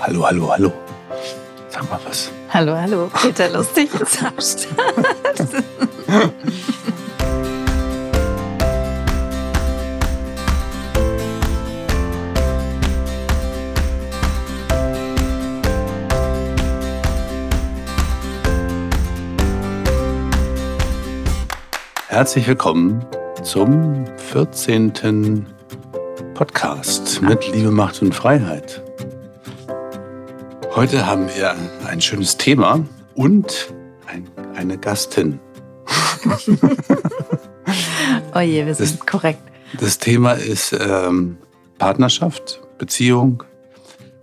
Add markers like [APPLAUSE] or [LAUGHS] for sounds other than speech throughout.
Hallo, hallo, hallo. Sag mal was. Hallo, hallo. Peter Lustig ist am Start. Herzlich willkommen zum 14. Podcast mit Liebe, Macht und Freiheit. Heute haben wir ein schönes Thema und ein, eine Gastin. [LAUGHS] oh je, wir sind das, korrekt. Das Thema ist ähm, Partnerschaft, Beziehung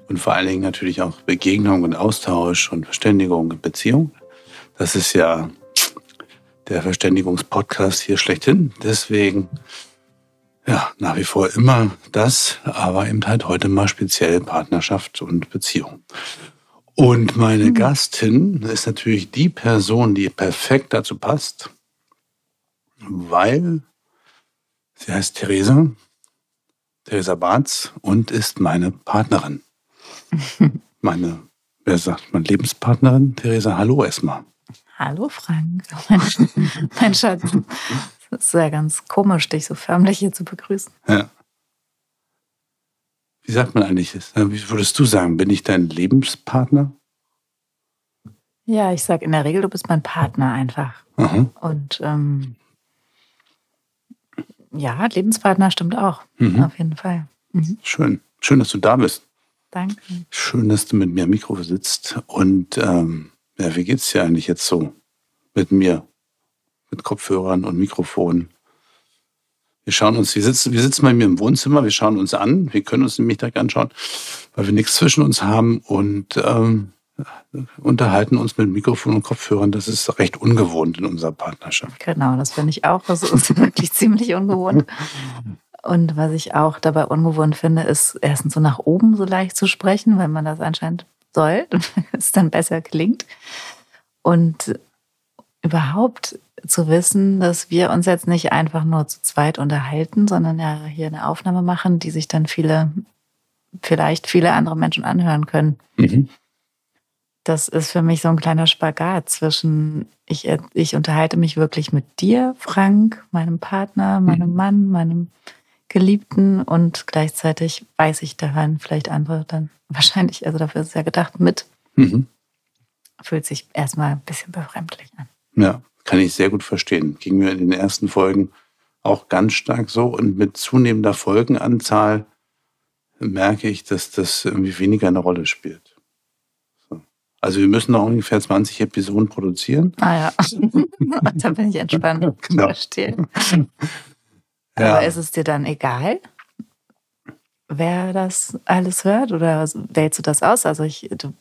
und vor allen Dingen natürlich auch Begegnung und Austausch und Verständigung und Beziehung. Das ist ja der Verständigungspodcast hier schlechthin. Deswegen ja, nach wie vor immer das, aber eben halt heute mal speziell Partnerschaft und Beziehung. Und meine mhm. Gastin ist natürlich die Person, die perfekt dazu passt, weil sie heißt Theresa, Theresa Barz und ist meine Partnerin. [LAUGHS] meine, wer sagt man, Lebenspartnerin? Theresa, hallo erstmal. Hallo Frank, [LAUGHS] mein, mein Schatz. Es ist ja ganz komisch, dich so förmlich hier zu begrüßen. Ja. Wie sagt man eigentlich? Wie würdest du sagen? Bin ich dein Lebenspartner? Ja, ich sage in der Regel, du bist mein Partner einfach. Mhm. Und ähm, ja, Lebenspartner stimmt auch. Mhm. Auf jeden Fall. Mhm. Schön. Schön, dass du da bist. Danke. Schön, dass du mit mir am Mikro sitzt. Und ähm, ja, wie geht's dir eigentlich jetzt so mit mir? mit Kopfhörern und Mikrofon. Wir schauen uns, wir sitzen, wir sitzen bei mir im Wohnzimmer, wir schauen uns an, wir können uns nämlich da anschauen, weil wir nichts zwischen uns haben und ähm, unterhalten uns mit Mikrofon und Kopfhörern. Das ist recht ungewohnt in unserer Partnerschaft. Genau, das finde ich auch. Das ist [LAUGHS] wirklich ziemlich ungewohnt. Und was ich auch dabei ungewohnt finde, ist erstens so nach oben so leicht zu sprechen, weil man das anscheinend soll, [LAUGHS] es dann besser klingt. Und überhaupt zu wissen, dass wir uns jetzt nicht einfach nur zu zweit unterhalten, sondern ja hier eine Aufnahme machen, die sich dann viele, vielleicht viele andere Menschen anhören können. Mhm. Das ist für mich so ein kleiner Spagat zwischen, ich, ich unterhalte mich wirklich mit dir, Frank, meinem Partner, meinem mhm. Mann, meinem Geliebten und gleichzeitig weiß ich, da hören vielleicht andere dann wahrscheinlich, also dafür ist es ja gedacht, mit. Mhm. Fühlt sich erstmal ein bisschen befremdlich an. Ja, kann ich sehr gut verstehen. Ging mir in den ersten Folgen auch ganz stark so. Und mit zunehmender Folgenanzahl merke ich, dass das irgendwie weniger eine Rolle spielt. So. Also wir müssen noch ungefähr 20 Episoden produzieren. Ah ja, [LAUGHS] da bin ich entspannt. [LAUGHS] genau. Verstehe. [LAUGHS] Ja. Aber ist es dir dann egal, wer das alles hört? Oder wählst du das aus? Also ich, du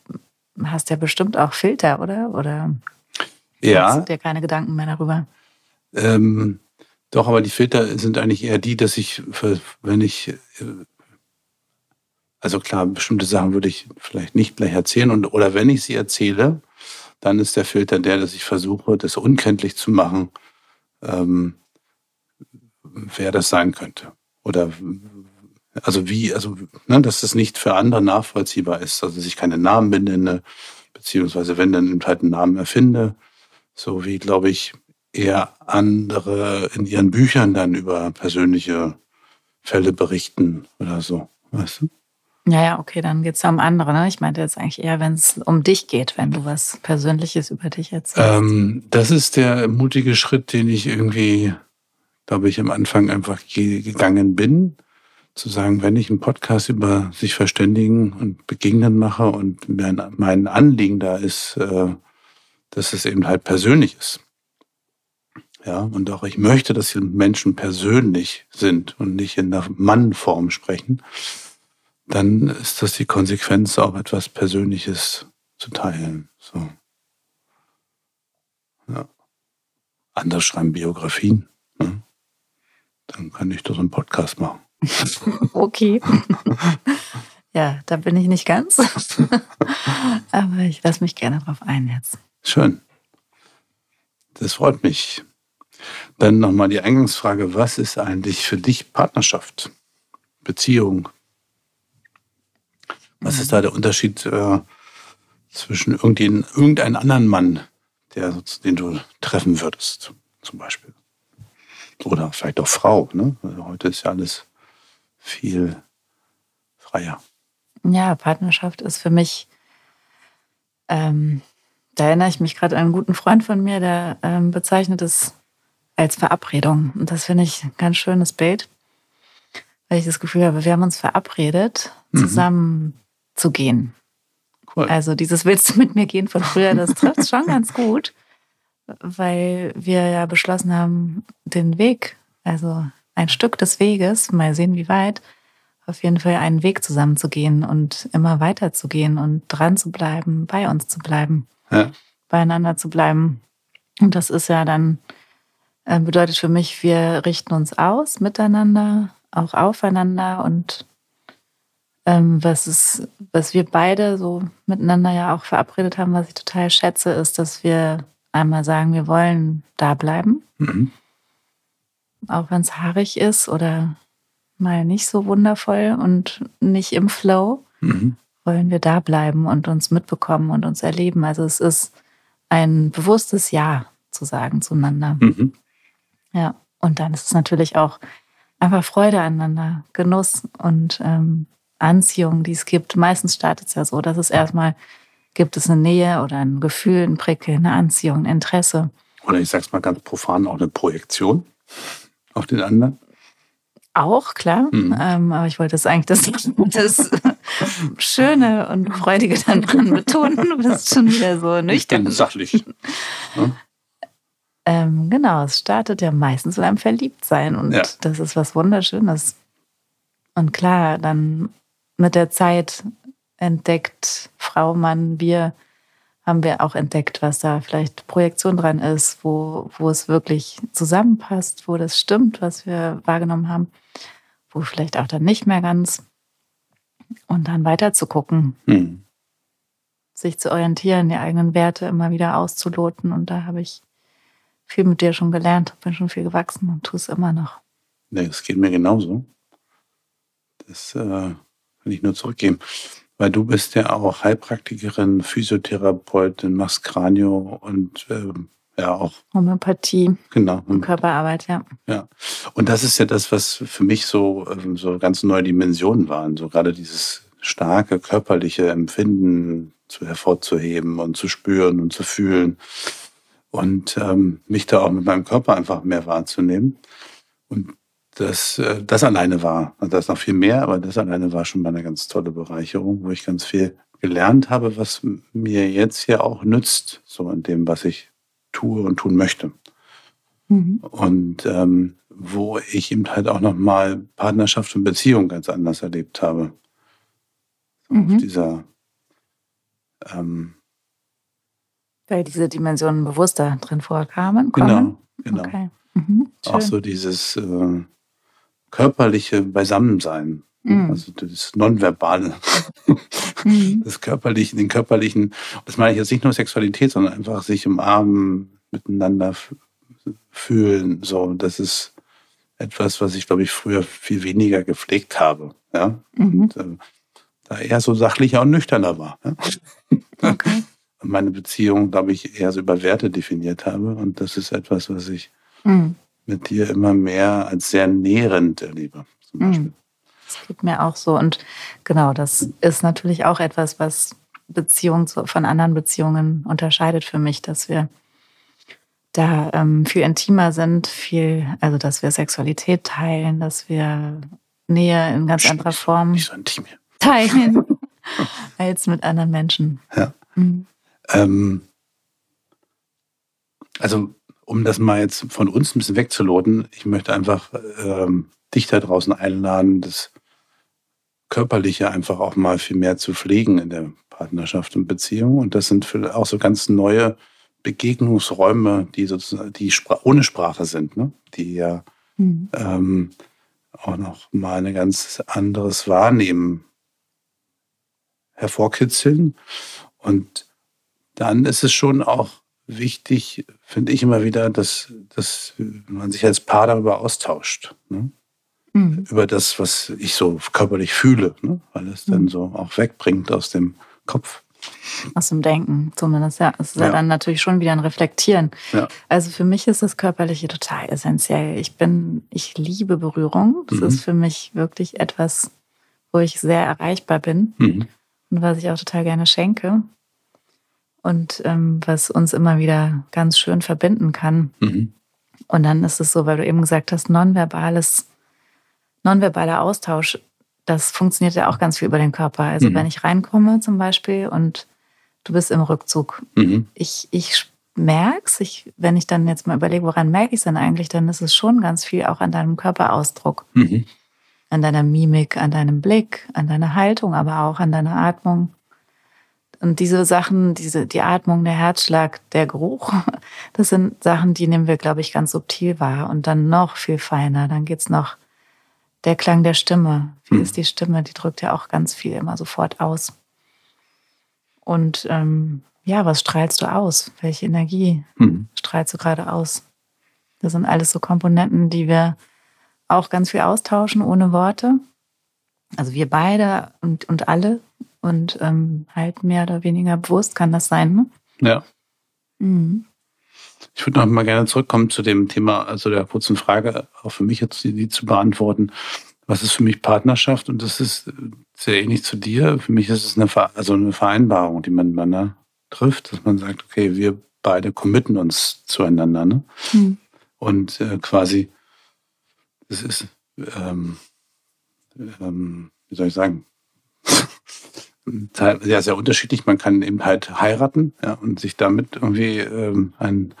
hast ja bestimmt auch Filter, oder? Oder ja. Machst dir keine Gedanken mehr darüber? Ähm, doch, aber die Filter sind eigentlich eher die, dass ich, wenn ich, äh, also klar, bestimmte Sachen würde ich vielleicht nicht gleich erzählen und, oder wenn ich sie erzähle, dann ist der Filter der, dass ich versuche, das unkenntlich zu machen, ähm, wer das sein könnte. Oder also wie, also, ne, dass das nicht für andere nachvollziehbar ist, also dass ich keine Namen benenne, beziehungsweise wenn dann halt einen Namen erfinde, so wie, glaube ich, eher andere in ihren Büchern dann über persönliche Fälle berichten oder so, weißt du? Ja, ja, okay, dann geht es um andere. Ne? Ich meinte jetzt eigentlich eher, wenn es um dich geht, wenn du was Persönliches über dich erzählst. Ähm, das ist der mutige Schritt, den ich irgendwie, glaube ich, am Anfang einfach gegangen bin. Zu sagen, wenn ich einen Podcast über sich verständigen und begegnen mache und mein Anliegen da ist, äh, dass es eben halt persönlich ist. Ja, und auch ich möchte, dass die Menschen persönlich sind und nicht in der Mannform sprechen, dann ist das die Konsequenz, auch etwas Persönliches zu teilen. So. Ja. Andere schreiben Biografien. Ne? Dann kann ich doch einen Podcast machen. [LAUGHS] okay. ja, da bin ich nicht ganz. [LAUGHS] Aber ich lasse mich gerne drauf ein jetzt. Schön. Das freut mich. Dann nochmal die Eingangsfrage, was ist eigentlich für dich Partnerschaft, Beziehung? Was ist da der Unterschied äh, zwischen irgendeinem anderen Mann, der, den du treffen würdest, zum Beispiel? Oder vielleicht auch Frau. Ne? Also heute ist ja alles viel freier. Ja, Partnerschaft ist für mich, ähm, da erinnere ich mich gerade an einen guten Freund von mir, der ähm, bezeichnet es als Verabredung. Und das finde ich ein ganz schönes Bild, weil ich das Gefühl habe, wir haben uns verabredet, mhm. zusammen mhm. zu gehen. Cool. Also dieses Willst du mit mir gehen von früher, das trifft schon ganz gut, weil wir ja beschlossen haben, den Weg, also ein Stück des Weges, mal sehen wie weit, auf jeden Fall einen Weg zusammen zu gehen und immer weiter zu gehen und dran zu bleiben, bei uns zu bleiben, ja. beieinander zu bleiben. Und das ist ja dann, äh, bedeutet für mich, wir richten uns aus miteinander, auch aufeinander und ähm, was ist, was wir beide so miteinander ja auch verabredet haben, was ich total schätze, ist, dass wir einmal sagen, wir wollen da bleiben. Mhm. Auch wenn es haarig ist oder mal nicht so wundervoll und nicht im Flow, mhm. wollen wir da bleiben und uns mitbekommen und uns erleben. Also es ist ein bewusstes Ja zu sagen zueinander. Mhm. Ja, und dann ist es natürlich auch einfach Freude aneinander, Genuss und ähm, Anziehung, die es gibt. Meistens startet es ja so, dass es erstmal gibt es eine Nähe oder ein Gefühl, ein Prickeln, eine Anziehung, ein Interesse. Oder ich sag's mal ganz profan, auch eine Projektion auf den anderen. Auch, klar. Mhm. Ähm, aber ich wollte es eigentlich das, das Schöne und Freudige dann dran betonen. Du bist schon wieder so nüchtern. sachlich. Ja. Ähm, genau, es startet ja meistens mit einem Verliebtsein und ja. das ist was Wunderschönes. Und klar, dann mit der Zeit entdeckt Frau, Mann, wir haben wir auch entdeckt, was da vielleicht Projektion dran ist, wo, wo es wirklich zusammenpasst, wo das stimmt, was wir wahrgenommen haben, wo vielleicht auch dann nicht mehr ganz. Und dann weiter zu gucken, hm. sich zu orientieren, die eigenen Werte immer wieder auszuloten. Und da habe ich viel mit dir schon gelernt, bin schon viel gewachsen und tue es immer noch. Nee, das geht mir genauso. Das äh, kann ich nur zurückgeben. Weil du bist ja auch Heilpraktikerin, Physiotherapeutin, machst Kranio und äh, ja auch Homöopathie. Genau. Und Körperarbeit, ja. Ja. Und das ist ja das, was für mich so, ähm, so ganz neue Dimensionen waren. So gerade dieses starke körperliche Empfinden zu hervorzuheben und zu spüren und zu fühlen. Und ähm, mich da auch mit meinem Körper einfach mehr wahrzunehmen. Und das, äh, das alleine war, also das noch viel mehr, aber das alleine war schon mal eine ganz tolle Bereicherung, wo ich ganz viel gelernt habe, was mir jetzt hier auch nützt, so in dem, was ich tue und tun möchte. Mhm. Und ähm, wo ich eben halt auch nochmal Partnerschaft und Beziehung ganz anders erlebt habe. mhm. Auf dieser ähm, Weil diese Dimensionen bewusster drin vorkamen. Kommen. Genau, genau. Okay. Mhm, auch so dieses äh, körperliche Beisammensein. Mhm. Also das Nonverbale. Mhm. [LAUGHS] Das körperliche, den körperlichen, das meine ich jetzt nicht nur Sexualität, sondern einfach sich umarmen, miteinander fühlen. So, das ist etwas, was ich, glaube ich, früher viel weniger gepflegt habe. Ja? Mhm. Und, äh, da eher so sachlicher und nüchterner war. Ja? [LAUGHS] Okay. [LAUGHS] Und meine Beziehung, glaube ich, eher so über Werte definiert habe. Und das ist etwas, was ich mhm mit dir immer mehr als sehr nährend erlebe. Zum mhm. Beispiel. Das geht mir auch so. Und genau, das ist natürlich auch etwas, was Beziehungen von anderen Beziehungen unterscheidet für mich, dass wir da ähm, viel intimer sind, viel, also dass wir Sexualität teilen, dass wir Nähe in ganz anderer Form nicht so intim teilen [LAUGHS] als mit anderen Menschen. Ja. Mhm. Ähm, also um das mal jetzt von uns ein bisschen wegzuloten, ich möchte einfach ähm, dich da draußen einladen, das Körperliche einfach auch mal viel mehr zu pflegen in der Partnerschaft und Beziehung. Und das sind auch so ganz neue Begegnungsräume, die sozusagen, die ohne Sprache sind, ne? die ja mhm. ähm, auch noch mal ein ganz anderes Wahrnehmen hervorkitzeln. Und dann ist es schon auch wichtig, finde ich immer wieder, dass, dass man sich als Paar darüber austauscht. Ne? Mhm. Über das, was ich so körperlich fühle, ne? weil es mhm. dann so auch wegbringt aus dem Kopf. Aus dem Denken zumindest, ja. Es ist ja. ja dann natürlich schon wieder ein Reflektieren. Ja. Also für mich ist das Körperliche total essentiell. Ich bin, ich liebe Berührung. Das mhm. ist für mich wirklich etwas, wo ich sehr erreichbar bin mhm. und was ich auch total gerne schenke und ähm, was uns immer wieder ganz schön verbinden kann. Mhm. Und dann ist es so, weil du eben gesagt hast, nonverbales, nonverbaler Austausch, das funktioniert ja auch ganz viel über den Körper. Also mhm. wenn ich reinkomme zum Beispiel und du bist im Rückzug, mhm. ich, ich merk's, ich, wenn ich dann jetzt mal überlege, woran merke ich es denn eigentlich, dann ist es schon ganz viel auch an deinem Körperausdruck. Mhm. An deiner Mimik, an deinem Blick, an deiner Haltung, aber auch an deiner Atmung. Und diese Sachen, diese, die Atmung, der Herzschlag, der Geruch, [LAUGHS] das sind Sachen, die nehmen wir, glaube ich, ganz subtil wahr und dann noch viel feiner. Dann geht's noch der Klang der Stimme. Wie hm. ist die Stimme? Die drückt ja auch ganz viel immer sofort aus. Und ähm, ja, was strahlst du aus? Welche Energie hm. strahlst du gerade aus? Das sind alles so Komponenten, die wir auch ganz viel austauschen ohne Worte. Also wir beide und, und alle und ähm, halt mehr oder weniger bewusst kann das sein. Ne? Ja. Mhm. Ich würde noch mal gerne zurückkommen zu dem Thema, also der kurzen Frage, auch für mich jetzt die, die zu beantworten. Was ist für mich Partnerschaft? Und das ist sehr ähnlich zu dir. Für mich ist es eine, also eine Vereinbarung, die man miteinander trifft, dass man sagt, okay, wir beide committen uns zueinander. Ne? Mhm. Und äh, quasi, das ist, ähm, ähm, wie soll ich sagen, sehr, sehr unterschiedlich. Man kann eben halt heiraten ja, und sich damit irgendwie ähm, ein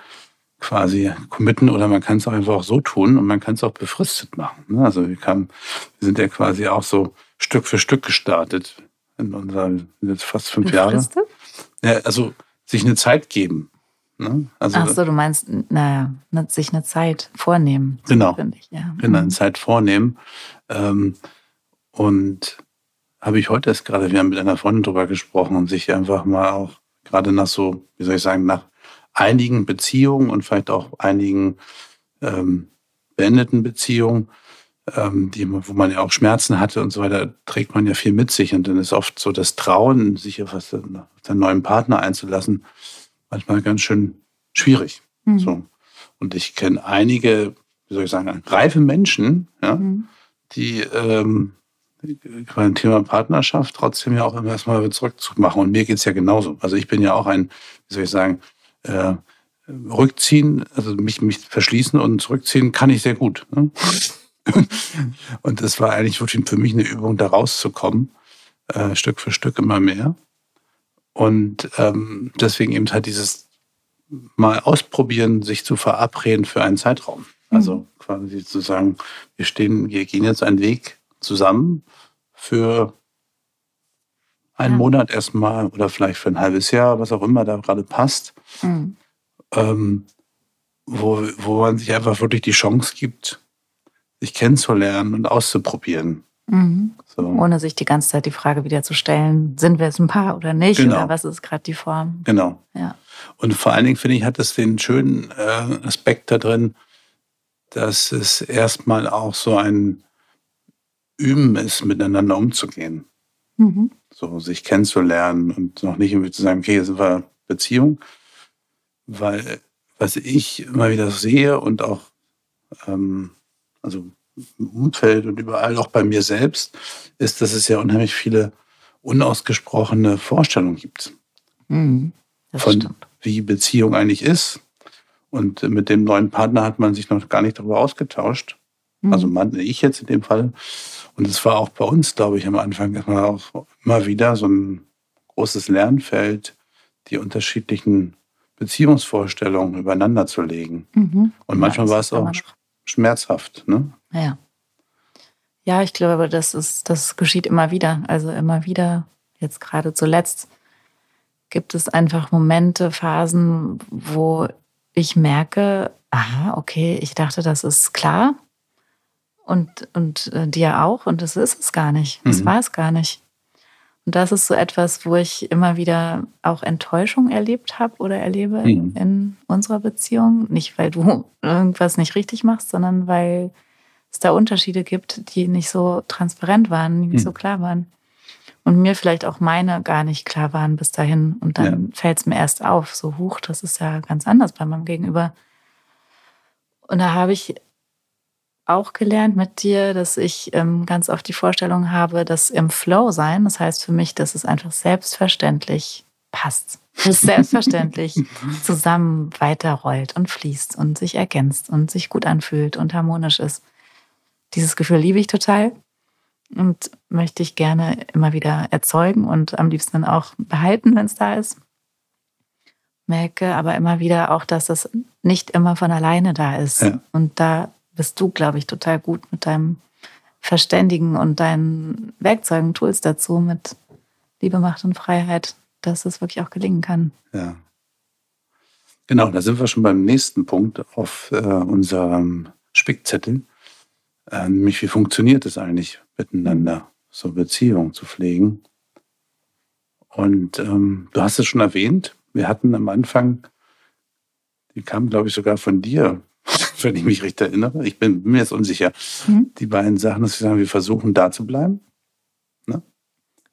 quasi committen oder man kann es auch einfach so tun und man kann es auch befristet machen. Ne? Also wir, kam, wir sind ja quasi auch so Stück für Stück gestartet in unserer jetzt fast fünf befristet? Jahre. Ja, also sich eine Zeit geben. Ne? Also, Ach so, du meinst, naja, sich eine Zeit vornehmen. Genau. Ich, ja. Genau, eine mhm. Zeit vornehmen. Ähm, und habe ich heute erst gerade, wir haben mit einer Freundin drüber gesprochen und sich einfach mal auch gerade nach so, wie soll ich sagen, nach einigen Beziehungen und vielleicht auch einigen ähm, beendeten Beziehungen, ähm, die, wo man ja auch Schmerzen hatte und so weiter, trägt man ja viel mit sich. Und dann ist oft so das Trauen, sich auf, den neuen Partner einzulassen, manchmal ganz schön schwierig. Mhm. So. Und ich kenne einige, wie soll ich sagen, reife Menschen, ja, mhm. die ähm, beim Thema Partnerschaft trotzdem ja auch immer erstmal wieder Rückzug machen. Und mir geht es ja genauso. Also ich bin ja auch ein, wie soll ich sagen, äh, Rückziehen, also mich, mich verschließen und zurückziehen kann ich sehr gut. Ne? [LAUGHS] und das war eigentlich wirklich für mich eine Übung, da rauszukommen, äh, Stück für Stück immer mehr. Und ähm, deswegen eben halt dieses mal ausprobieren, sich zu verabreden für einen Zeitraum. Also mhm. quasi zu sagen, wir stehen, wir gehen jetzt einen Weg zusammen für einen ja. Monat erstmal oder vielleicht für ein halbes Jahr, was auch immer da gerade passt. Mhm. Ähm, wo, wo man sich einfach wirklich die Chance gibt, sich kennenzulernen und auszuprobieren. Mhm. So. Ohne sich die ganze Zeit die Frage wieder zu stellen, sind wir jetzt ein Paar oder nicht? Genau. Oder was ist gerade die Form? Genau. Ja. Und vor allen Dingen finde ich, hat es den schönen äh, Aspekt da drin, dass es erstmal auch so ein Üben ist, miteinander umzugehen. Mhm. So sich kennenzulernen und noch nicht irgendwie zu sagen, okay, jetzt sind wir Beziehung. Weil was ich immer wieder sehe und auch ähm, also im Umfeld und überall, auch bei mir selbst, ist, dass es ja unheimlich viele unausgesprochene Vorstellungen gibt. Mhm, von stimmt. wie Beziehung eigentlich ist. Und mit dem neuen Partner hat man sich noch gar nicht darüber ausgetauscht. Mhm. Also man, ich jetzt in dem Fall. Und es war auch bei uns, glaube ich, am Anfang immer auch immer wieder so ein großes Lernfeld, die unterschiedlichen Beziehungsvorstellungen übereinander zu legen. Mhm. Und manchmal ja, war es auch schmerzhaft. Ne? Ja. Ja, ich glaube, das ist, das geschieht immer wieder. Also immer wieder, jetzt gerade zuletzt, gibt es einfach Momente, Phasen, wo ich merke, aha, okay, ich dachte, das ist klar und, und äh, dir auch und das ist es gar nicht. Das mhm. war es gar nicht. Und das ist so etwas, wo ich immer wieder auch Enttäuschung erlebt habe oder erlebe mhm. in unserer Beziehung. Nicht, weil du [LAUGHS] irgendwas nicht richtig machst, sondern weil es da Unterschiede gibt, die nicht so transparent waren, die nicht mhm. so klar waren. Und mir vielleicht auch meine gar nicht klar waren bis dahin. Und dann ja. fällt es mir erst auf, so hoch, das ist ja ganz anders bei meinem Gegenüber. Und da habe ich auch gelernt mit dir, dass ich ähm, ganz oft die Vorstellung habe, dass im Flow sein, das heißt für mich, dass es einfach selbstverständlich passt. Dass selbstverständlich [LAUGHS] zusammen weiterrollt und fließt und sich ergänzt und sich gut anfühlt und harmonisch ist. Dieses Gefühl liebe ich total und möchte ich gerne immer wieder erzeugen und am liebsten dann auch behalten, wenn es da ist. Merke aber immer wieder auch, dass das nicht immer von alleine da ist. Ja. Und da bist du, glaube ich, total gut mit deinem Verständigen und deinen Werkzeugen, Tools dazu, mit Liebe, Macht und Freiheit, dass es wirklich auch gelingen kann. Ja. Genau, da sind wir schon beim nächsten Punkt auf äh, unserem Spickzettel. Äh, nämlich, wie funktioniert es eigentlich miteinander, so Beziehungen zu pflegen? Und ähm, du hast es schon erwähnt, wir hatten am Anfang, die kam, glaube ich, sogar von dir, wenn ich mich recht erinnere. Ich bin, mir jetzt unsicher. Mhm. Die beiden Sachen, dass wir sagen, wir versuchen da zu bleiben. Ne?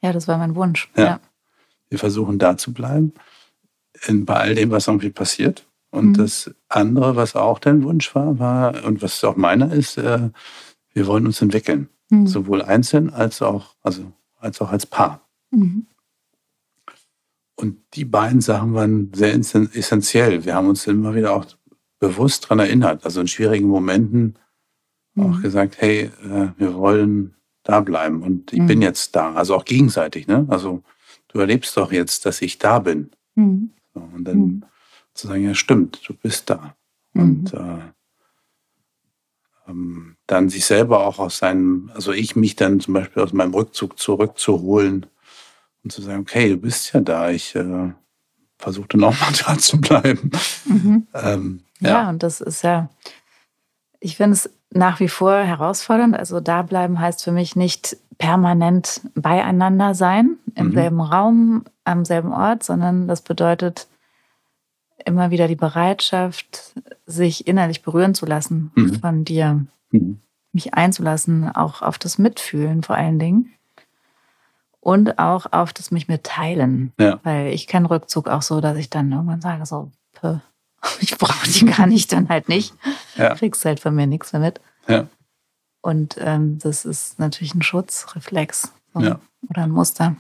Ja, das war mein Wunsch. Ja. ja. Wir versuchen da zu bleiben, in, bei all dem, was irgendwie passiert. Und mhm. das andere, was auch dein Wunsch war, war, und was auch meiner ist, äh, wir wollen uns entwickeln. Mhm. Sowohl einzeln als auch, also, als auch als Paar. Mhm. Und die beiden Sachen waren sehr essentiell. Wir haben uns immer wieder auch bewusst daran erinnert, also in schwierigen Momenten mhm. auch gesagt, hey, äh, wir wollen da bleiben und ich mhm. bin jetzt da. Also auch gegenseitig, ne? Also du erlebst doch jetzt, dass ich da bin. Mhm. So, und dann mhm. zu sagen, ja stimmt, du bist da. Mhm. Und äh, ähm, dann sich selber auch aus seinem, also ich mich dann zum Beispiel aus meinem Rückzug zurückzuholen und zu sagen, okay, du bist ja da, ich äh, versuche dann auch mal [LAUGHS] da zu bleiben. Mhm. Ähm, ja. ja, und das ist ja, ich finde es nach wie vor herausfordernd. Also da bleiben heißt für mich nicht permanent beieinander sein, im mhm. selben Raum, am selben Ort, sondern das bedeutet immer wieder die Bereitschaft, sich innerlich berühren zu lassen mhm. von dir, mhm. mich einzulassen, auch auf das Mitfühlen vor allen Dingen und auch auf das mich mitteilen. Ja. Weil ich kenne Rückzug auch so, dass ich dann irgendwann sage, so, [LAUGHS] ich brauche die gar nicht, dann halt nicht. Ja. Kriegst halt von mir nichts mehr mit. Ja. Und ähm, das ist natürlich ein Schutzreflex so, ja. oder ein Muster.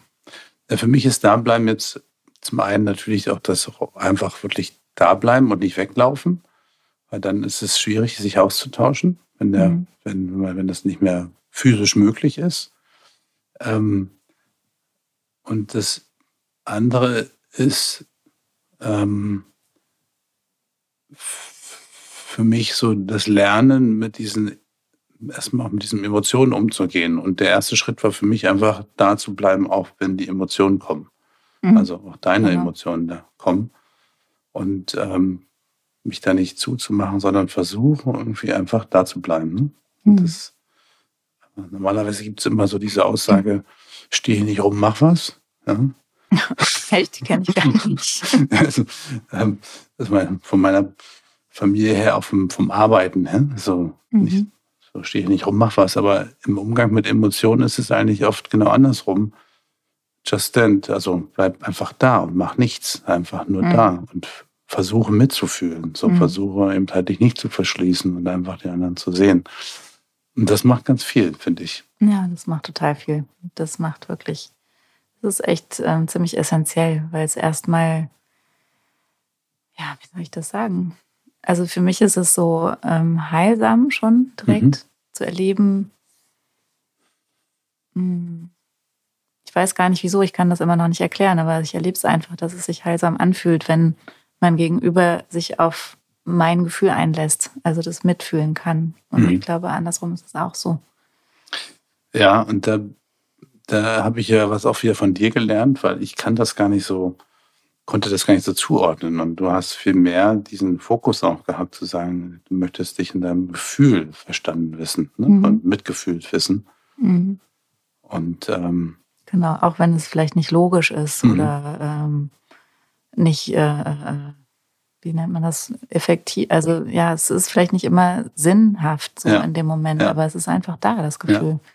Ja, für mich ist Dableiben jetzt zum einen natürlich auch das einfach wirklich da bleiben und nicht weglaufen, weil dann ist es schwierig, sich auszutauschen, wenn, der, mhm. wenn, wenn das nicht mehr physisch möglich ist. Ähm, und das andere ist, ähm, für mich so das Lernen mit diesen, erstmal mit diesen Emotionen umzugehen. Und der erste Schritt war für mich einfach da zu bleiben, auch wenn die Emotionen kommen. Mhm. Also auch deine genau. Emotionen da kommen. Und ähm, mich da nicht zuzumachen, sondern versuchen, irgendwie einfach da zu bleiben. Ne? Mhm. Das, normalerweise gibt es immer so diese Aussage, steh hier nicht rum, mach was. Ja? [LAUGHS] Echt, die kenne ich gar nicht. [LAUGHS] also, ähm, von meiner Familie her auch vom, vom Arbeiten. Hä? So, mhm. nicht, so stehe ich nicht rum, mach was. Aber im Umgang mit Emotionen ist es eigentlich oft genau andersrum. Just stand, also bleib einfach da und mach nichts. Einfach nur mhm. da und versuche mitzufühlen. So mhm. versuche eben halt dich nicht zu verschließen und einfach die anderen zu sehen. Und das macht ganz viel, finde ich. Ja, das macht total viel. Das macht wirklich das ist echt ähm, ziemlich essentiell, weil es erstmal, ja, wie soll ich das sagen? Also für mich ist es so ähm, heilsam schon direkt mhm. zu erleben. Hm, ich weiß gar nicht wieso, ich kann das immer noch nicht erklären, aber ich erlebe es einfach, dass es sich heilsam anfühlt, wenn mein Gegenüber sich auf mein Gefühl einlässt, also das mitfühlen kann. Und mhm. ich glaube, andersrum ist es auch so. Ja, und da da habe ich ja was auch wieder von dir gelernt, weil ich kann das gar nicht so, konnte das gar nicht so zuordnen. Und du hast viel mehr diesen Fokus auch gehabt, zu sagen, du möchtest dich in deinem Gefühl verstanden wissen ne? mhm. und mitgefühlt wissen. Mhm. Und ähm, Genau, auch wenn es vielleicht nicht logisch ist mhm. oder ähm, nicht, äh, äh, wie nennt man das, effektiv. Also ja, es ist vielleicht nicht immer sinnhaft so ja. in dem Moment, ja. aber es ist einfach da, das Gefühl. Ja.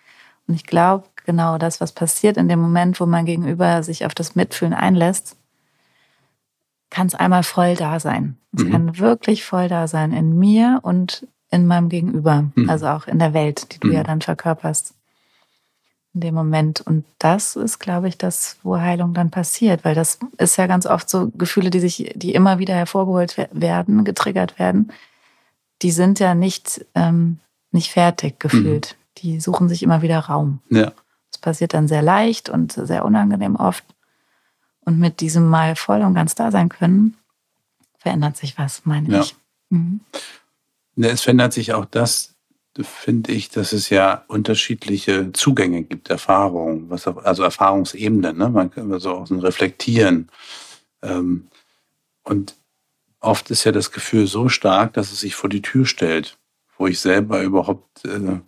Und ich glaube, genau das, was passiert in dem Moment, wo man gegenüber sich auf das Mitfühlen einlässt, kann es einmal voll da sein. Es mhm. kann wirklich voll da sein in mir und in meinem Gegenüber, mhm. also auch in der Welt, die du mhm. ja dann verkörperst in dem Moment. Und das ist, glaube ich, das, wo Heilung dann passiert, weil das ist ja ganz oft so Gefühle, die sich, die immer wieder hervorgeholt werden, getriggert werden. Die sind ja nicht, ähm, nicht fertig gefühlt. Mhm. Die suchen sich immer wieder Raum. Ja. Das passiert dann sehr leicht und sehr unangenehm oft. Und mit diesem Mal voll und ganz da sein können, verändert sich was, meine ja. ich. Mhm. Es verändert sich auch das, finde ich, dass es ja unterschiedliche Zugänge gibt, Erfahrungen, was, also Erfahrungsebenen. Ne? Man kann so auch so reflektieren. Ähm, und oft ist ja das Gefühl so stark, dass es sich vor die Tür stellt, wo ich selber überhaupt äh,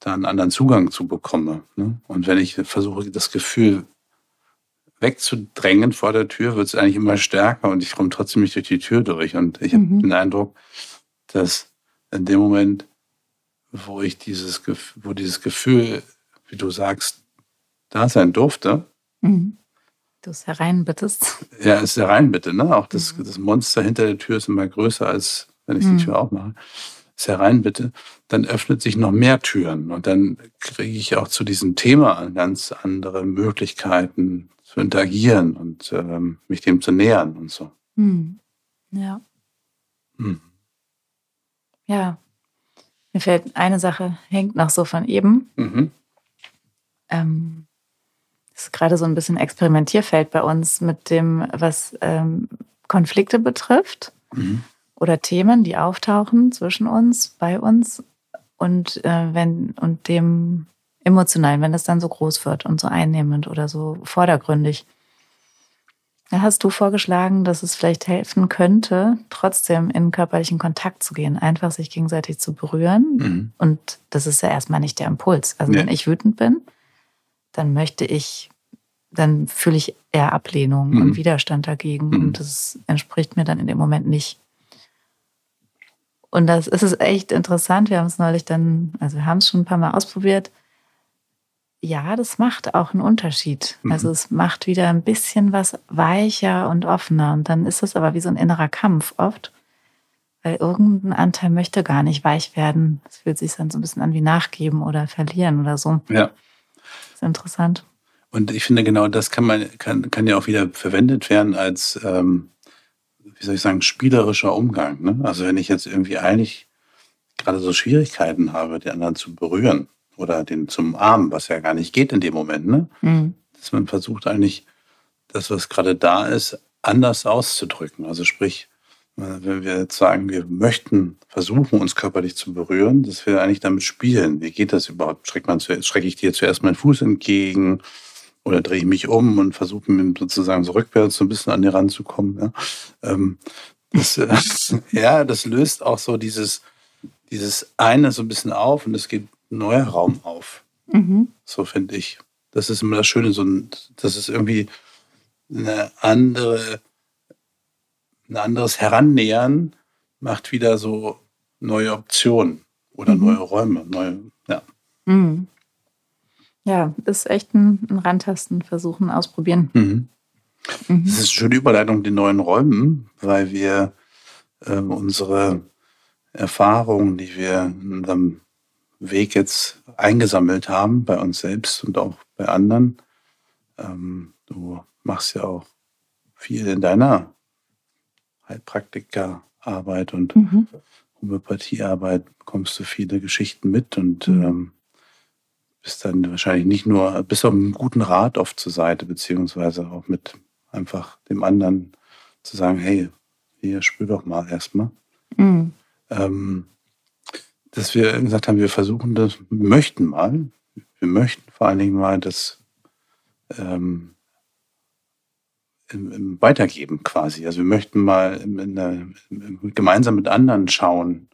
da einen anderen Zugang zu bekomme. Ne? Und wenn ich versuche, das Gefühl wegzudrängen vor der Tür, wird es eigentlich immer stärker und ich komme trotzdem nicht durch die Tür durch. Und ich mhm. habe den Eindruck, dass in dem Moment wo ich dieses, wo dieses Gefühl, wie du sagst, da sein durfte. Mhm. Du es hereinbittest. Ja, es hereinbitte, ne? Auch das, mhm. das Monster hinter der Tür ist immer größer, als wenn ich mhm. die Tür aufmache. Es hereinbitte, dann öffnet sich noch mehr Türen und dann kriege ich auch zu diesem Thema ganz andere Möglichkeiten zu interagieren und ähm, mich dem zu nähern und so. Mhm. Ja. Mhm. Ja, mir fällt eine Sache, hängt noch so von eben. Mhm. Ähm, das ist gerade so ein bisschen Experimentierfeld bei uns mit dem, was ähm, Konflikte betrifft mhm. oder Themen, die auftauchen zwischen uns, bei uns und äh, wenn und dem emotionalen, wenn das dann so groß wird und so einnehmend oder so vordergründig. Da hast du vorgeschlagen, dass es vielleicht helfen könnte, trotzdem in körperlichen Kontakt zu gehen, einfach sich gegenseitig zu berühren. Mhm. Und das ist ja erstmal nicht der Impuls. Also ja. wenn ich wütend bin, dann möchte ich, dann fühle ich eher Ablehnung mhm. und Widerstand dagegen. Mhm. Und das entspricht mir dann in dem Moment nicht. Und das ist echt interessant. Wir haben es neulich dann, also wir haben es schon ein paar Mal ausprobiert ja, das macht auch einen Unterschied. Mhm. Also es macht wieder ein bisschen was weicher und offener. Und dann ist es aber wie so ein innerer Kampf oft, weil irgendein Anteil möchte gar nicht weich werden. Es fühlt sich dann so ein bisschen an wie nachgeben oder verlieren oder so. Ja. Das ist interessant. Und ich finde genau das kann man kann, kann ja auch wieder verwendet werden als ähm, wie soll ich sagen spielerischer Umgang. Ne? Also wenn ich jetzt irgendwie eigentlich gerade so Schwierigkeiten habe, die anderen zu berühren, oder den zum Armen, was ja gar nicht geht in dem Moment. Ne? Mhm. Dass man versucht eigentlich, das, was gerade da ist, anders auszudrücken. Also sprich, wenn wir jetzt sagen, wir möchten versuchen, uns körperlich zu berühren, dass wir eigentlich damit spielen. Wie geht das überhaupt? Schreckt man schrecke ich dir zuerst meinen Fuß entgegen oder drehe ich mich um und versuche sozusagen so rückwärts so ein bisschen an dir ranzukommen. Ja? Ähm, das, äh, [LAUGHS] ja, das löst auch so dieses, dieses eine so ein bisschen auf und es geht neuer Raum auf. Mhm. So finde ich. Das ist immer das Schöne, so ein, das ist irgendwie eine andere, ein anderes Herannähern macht wieder so neue Optionen oder mhm. neue Räume, neue, ja. Mhm. Ja, ist echt ein, ein Rantasten, versuchen, ausprobieren. Mhm. mhm. Das ist eine schöne Überleitung, die neuen Räumen, weil wir äh, unsere Erfahrungen, die wir in unserem Weg jetzt eingesammelt haben, bei uns selbst und auch bei anderen. Ähm, du machst ja auch viel in deiner Heilpraktikerarbeit und mhm. Homöopathiearbeit, bekommst du viele Geschichten mit und mhm. ähm, bist dann wahrscheinlich nicht nur, bist auch einem guten Rat oft zur Seite, beziehungsweise auch mit einfach dem anderen zu sagen, hey, hier spür doch mal erstmal. Mhm. Ähm, dass wir gesagt haben, wir versuchen das, möchten mal, wir möchten vor allen Dingen mal das ähm, im, im Weitergeben quasi. Also wir möchten mal der, gemeinsam mit anderen schauen,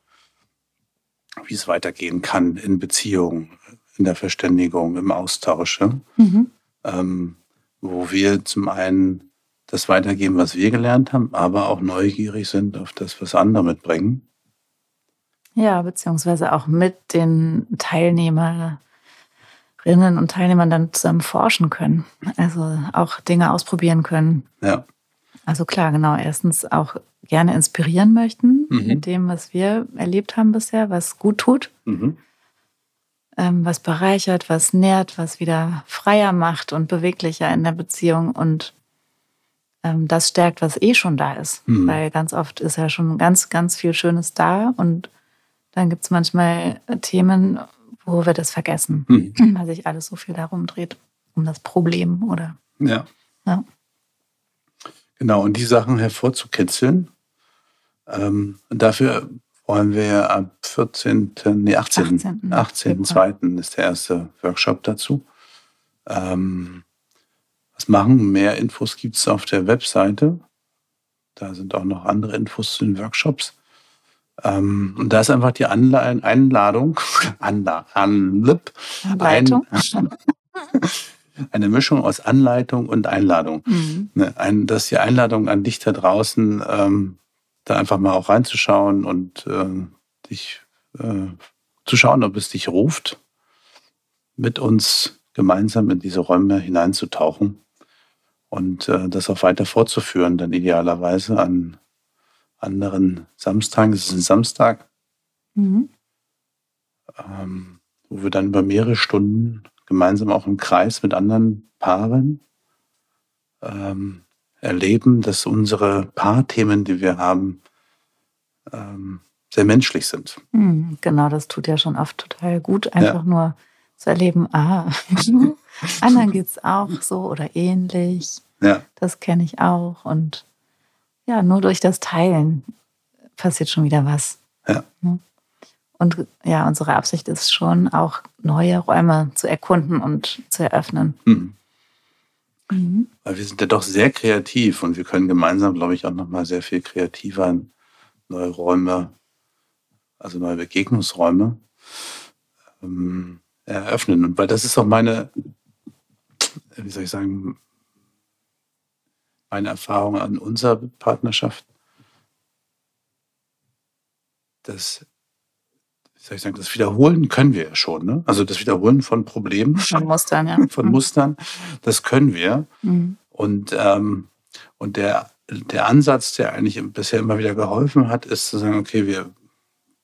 wie es weitergehen kann in Beziehungen, in der Verständigung, im Austausch. Ja? Mhm. Ähm, wo wir zum einen das weitergeben, was wir gelernt haben, aber auch neugierig sind auf das, was andere mitbringen. Ja, beziehungsweise auch mit den Teilnehmerinnen und Teilnehmern dann zusammen forschen können. Also auch Dinge ausprobieren können. Ja. Also klar, genau. Erstens auch gerne inspirieren möchten mhm. mit dem, was wir erlebt haben bisher, was gut tut, mhm. ähm, was bereichert, was nährt, was wieder freier macht und beweglicher in der Beziehung und ähm, das stärkt, was eh schon da ist. Mhm. Weil ganz oft ist ja schon ganz, ganz viel Schönes da und dann gibt es manchmal Themen, wo wir das vergessen, mhm. [CLEARS THROAT] weil sich alles so viel darum dreht, um das Problem oder. Ja. ja. Genau, und die Sachen hervorzukitzeln. Ähm, dafür wollen wir ab 14., nee, 18. 18. 18. 18. ist der erste Workshop dazu. Ähm, was machen? Mehr Infos gibt es auf der Webseite. Da sind auch noch andere Infos zu den Workshops. Ähm, und da ist einfach die Anle Einladung, [LAUGHS] Anla Anlip. Ein, [LAUGHS] eine Mischung aus Anleitung und Einladung. Mhm. Ne, ein, das ist die Einladung an dich da draußen, ähm, da einfach mal auch reinzuschauen und äh, dich äh, zu schauen, ob es dich ruft, mit uns gemeinsam in diese Räume hineinzutauchen und äh, das auch weiter fortzuführen, dann idealerweise an anderen Samstagen. Es ist ein Samstag, mhm. ähm, wo wir dann über mehrere Stunden gemeinsam auch im Kreis mit anderen Paaren ähm, erleben, dass unsere Paarthemen, die wir haben, ähm, sehr menschlich sind. Mhm, genau, das tut ja schon oft total gut, einfach ja. nur zu erleben, ah, [LAUGHS] anderen geht es auch so oder ähnlich. Ja. Das kenne ich auch. Und ja, nur durch das Teilen passiert schon wieder was. Ja. Und ja, unsere Absicht ist schon auch neue Räume zu erkunden und zu eröffnen. Mhm. Mhm. Weil wir sind ja doch sehr kreativ und wir können gemeinsam, glaube ich, auch nochmal sehr viel kreativer neue Räume, also neue Begegnungsräume ähm, eröffnen. Und weil das ist auch meine, wie soll ich sagen, meine Erfahrung an unserer Partnerschaft, das, soll ich sagen, das Wiederholen können wir ja schon. Ne? Also das Wiederholen von Problemen. Von Mustern, ja. [LAUGHS] Von Mustern, das können wir. Mhm. Und, ähm, und der, der Ansatz, der eigentlich bisher immer wieder geholfen hat, ist zu sagen, okay, wir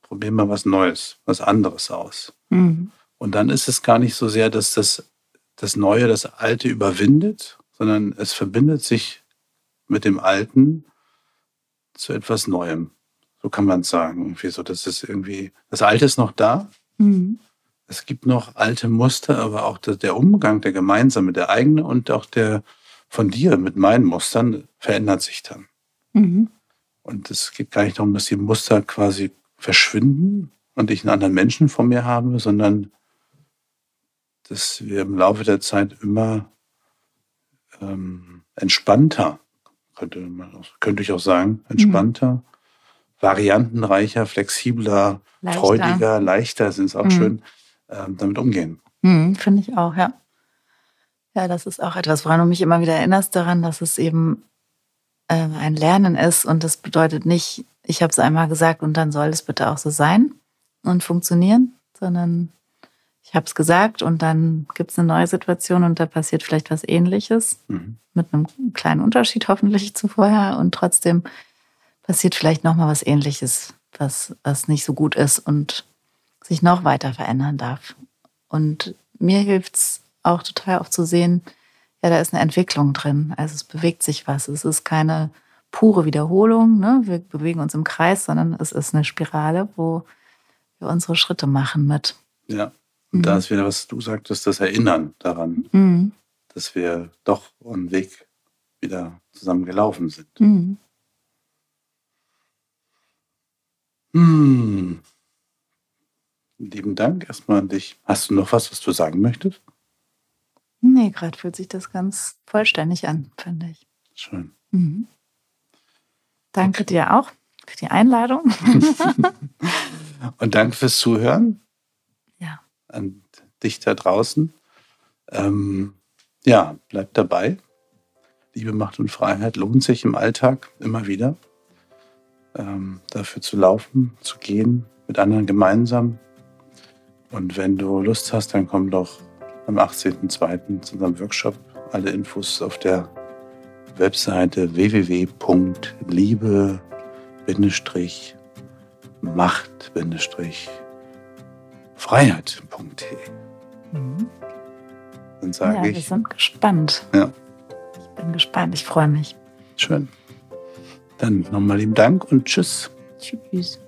probieren mal was Neues, was anderes aus. Mhm. Und dann ist es gar nicht so sehr, dass das, das Neue das Alte überwindet, sondern es verbindet sich mit dem Alten zu etwas Neuem. So kann man es sagen. Irgendwie so, das ist irgendwie, das Alte ist noch da. Mhm. Es gibt noch alte Muster, aber auch der Umgang, der gemeinsame, der eigene und auch der von dir mit meinen Mustern verändert sich dann. Mhm. Und es geht gar nicht darum, dass die Muster quasi verschwinden und ich einen anderen Menschen vor mir habe, sondern dass wir im Laufe der Zeit immer ähm, entspannter könnte, man, könnte ich auch sagen, entspannter, mhm. variantenreicher, flexibler, leichter. freudiger, leichter sind es auch mhm. schön, äh, damit umgehen. Mhm, Finde ich auch, ja. Ja, das ist auch etwas, woran du mich immer wieder erinnerst daran, dass es eben äh, ein Lernen ist und das bedeutet nicht, ich habe es einmal gesagt und dann soll es bitte auch so sein und funktionieren, sondern ich habe es gesagt und dann gibt es eine neue Situation und da passiert vielleicht was ähnliches mhm. mit einem kleinen Unterschied hoffentlich zu vorher und trotzdem passiert vielleicht nochmal was ähnliches, was, was nicht so gut ist und sich noch weiter verändern darf. Und mir hilft es auch total oft zu sehen, ja, da ist eine Entwicklung drin. Also es bewegt sich was. Es ist keine pure Wiederholung, ne? wir bewegen uns im Kreis, sondern es ist eine Spirale, wo wir unsere Schritte machen mit. Ja. Und mhm. da ist wieder, was du sagtest, das Erinnern daran, mhm. dass wir doch einen Weg wieder zusammen gelaufen sind. Mhm. Hm. Lieben Dank erstmal an dich. Hast du noch was, was du sagen möchtest? Nee, gerade fühlt sich das ganz vollständig an, finde ich. Schön. Mhm. Danke okay. dir auch für die Einladung. [LAUGHS] [LAUGHS] Und danke fürs Zuhören. An dich da draußen. Ähm, ja, bleib dabei. Liebe, Macht und Freiheit lohnt sich im Alltag immer wieder. Ähm, dafür zu laufen, zu gehen, mit anderen gemeinsam. Und wenn du Lust hast, dann komm doch am 18.02. zu unserem Workshop. Alle Infos auf der Webseite www.liebe-macht-freiheit.de. Mhm. Dann sage ja, ich. Wir sind gespannt. Ja. Ich bin gespannt. Ich freue mich. Schön. Dann nochmal lieben Dank und tschüss. Tschüss.